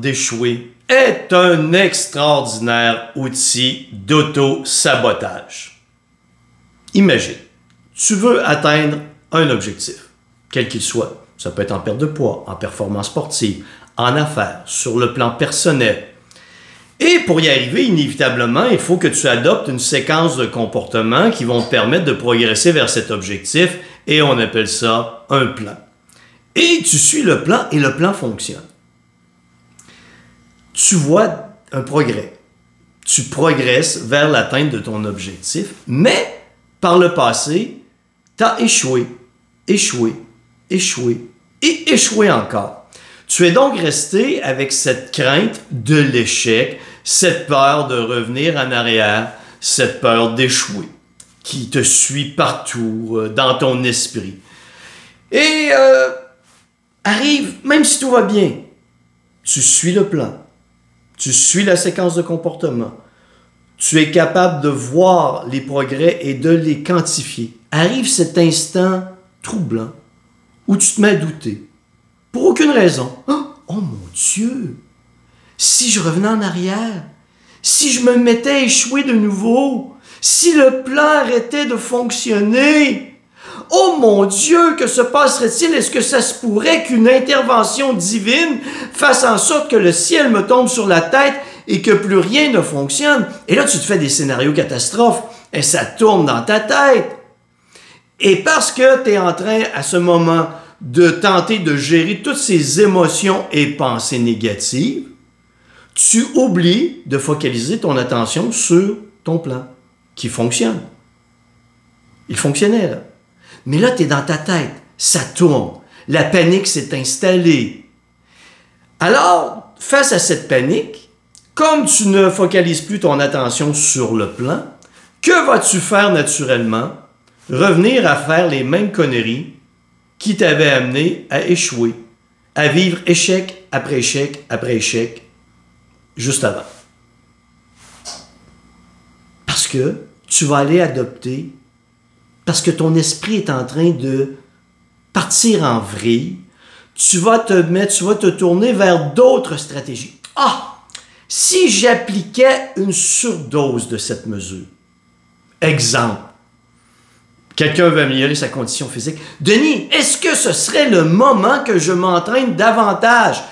d'échouer est un extraordinaire outil d'auto-sabotage. Imagine, tu veux atteindre un objectif, quel qu'il soit. Ça peut être en perte de poids, en performance sportive, en affaires, sur le plan personnel. Et pour y arriver, inévitablement, il faut que tu adoptes une séquence de comportements qui vont te permettre de progresser vers cet objectif et on appelle ça un plan. Et tu suis le plan et le plan fonctionne. Tu vois un progrès. Tu progresses vers l'atteinte de ton objectif, mais par le passé, tu as échoué, échoué, échoué et échoué encore. Tu es donc resté avec cette crainte de l'échec, cette peur de revenir en arrière, cette peur d'échouer qui te suit partout euh, dans ton esprit. Et euh, arrive, même si tout va bien, tu suis le plan, tu suis la séquence de comportement, tu es capable de voir les progrès et de les quantifier. Arrive cet instant troublant où tu te mets à douter, pour aucune raison. Oh, oh mon Dieu, si je revenais en arrière, si je me mettais à échouer de nouveau, si le plan arrêtait de fonctionner, Oh mon Dieu, que se passerait-il? Est-ce que ça se pourrait qu'une intervention divine fasse en sorte que le ciel me tombe sur la tête et que plus rien ne fonctionne? Et là, tu te fais des scénarios catastrophes et ça tourne dans ta tête. Et parce que tu es en train, à ce moment, de tenter de gérer toutes ces émotions et pensées négatives, tu oublies de focaliser ton attention sur ton plan qui fonctionne. Il fonctionnait là. Mais là, tu es dans ta tête, ça tourne, la panique s'est installée. Alors, face à cette panique, comme tu ne focalises plus ton attention sur le plan, que vas-tu faire naturellement? Revenir à faire les mêmes conneries qui t'avaient amené à échouer, à vivre échec après échec après échec, juste avant. Parce que tu vas aller adopter parce que ton esprit est en train de partir en vrille, tu vas te mettre, tu vas te tourner vers d'autres stratégies. Ah! Si j'appliquais une surdose de cette mesure, exemple, quelqu'un veut améliorer sa condition physique. Denis, est-ce que ce serait le moment que je m'entraîne davantage?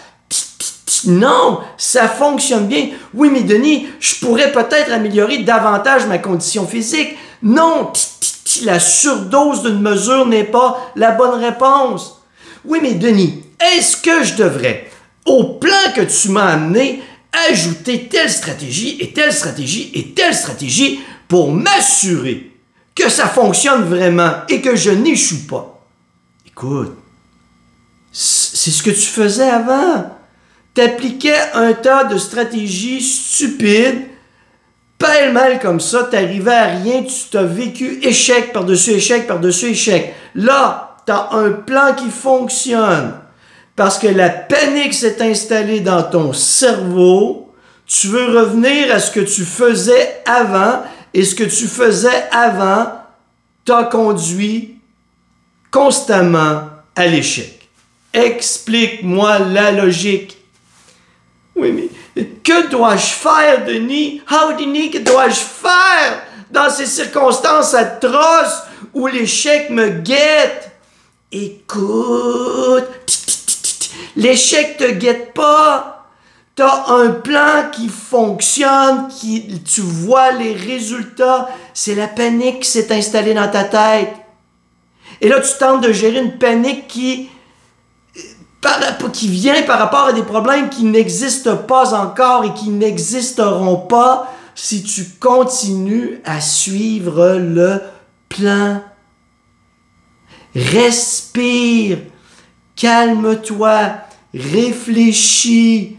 Non, ça fonctionne bien. Oui, mais Denis, je pourrais peut-être améliorer davantage ma condition physique. Non, la surdose d'une mesure n'est pas la bonne réponse. Oui, mais Denis, est-ce que je devrais, au plan que tu m'as amené, ajouter telle stratégie et telle stratégie et telle stratégie pour m'assurer que ça fonctionne vraiment et que je n'échoue pas? Écoute, c'est ce que tu faisais avant. T'appliquais un tas de stratégies stupides pêle-mêle comme ça, t'arrivais à rien, tu t'as vécu échec par-dessus échec par-dessus échec. Là, t'as un plan qui fonctionne. Parce que la panique s'est installée dans ton cerveau. Tu veux revenir à ce que tu faisais avant. Et ce que tu faisais avant t'a conduit constamment à l'échec. Explique-moi la logique. Oui, mais que dois-je faire, Denis? How, Denis, que dois-je faire dans ces circonstances atroces où l'échec me guette? Écoute, l'échec te guette pas. T'as un plan qui fonctionne, qui, tu vois les résultats. C'est la panique qui s'est installée dans ta tête. Et là, tu tentes de gérer une panique qui qui vient par rapport à des problèmes qui n'existent pas encore et qui n'existeront pas si tu continues à suivre le plan. Respire, calme-toi, réfléchis.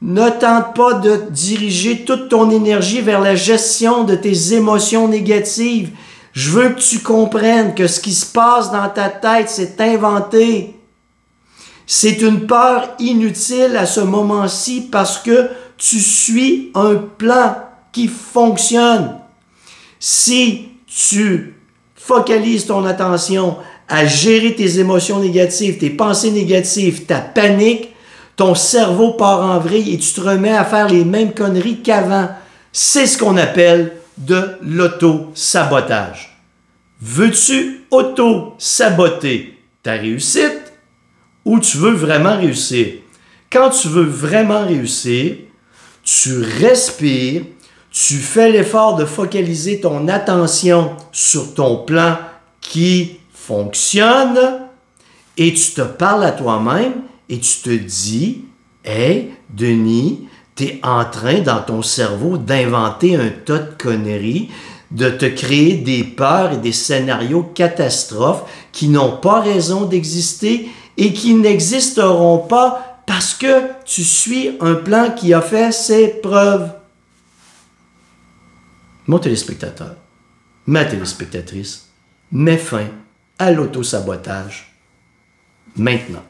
Ne tente pas de diriger toute ton énergie vers la gestion de tes émotions négatives. Je veux que tu comprennes que ce qui se passe dans ta tête, c'est inventé. C'est une peur inutile à ce moment-ci parce que tu suis un plan qui fonctionne. Si tu focalises ton attention à gérer tes émotions négatives, tes pensées négatives, ta panique, ton cerveau part en vrille et tu te remets à faire les mêmes conneries qu'avant. C'est ce qu'on appelle de l'auto-sabotage. Veux-tu auto-saboter ta réussite? Ou tu veux vraiment réussir? Quand tu veux vraiment réussir, tu respires, tu fais l'effort de focaliser ton attention sur ton plan qui fonctionne et tu te parles à toi-même et tu te dis, Hey, Denis, tu es en train dans ton cerveau d'inventer un tas de conneries, de te créer des peurs et des scénarios catastrophes qui n'ont pas raison d'exister et qui n'existeront pas parce que tu suis un plan qui a fait ses preuves. Mon téléspectateur, ma téléspectatrice, mets fin à l'autosabotage maintenant.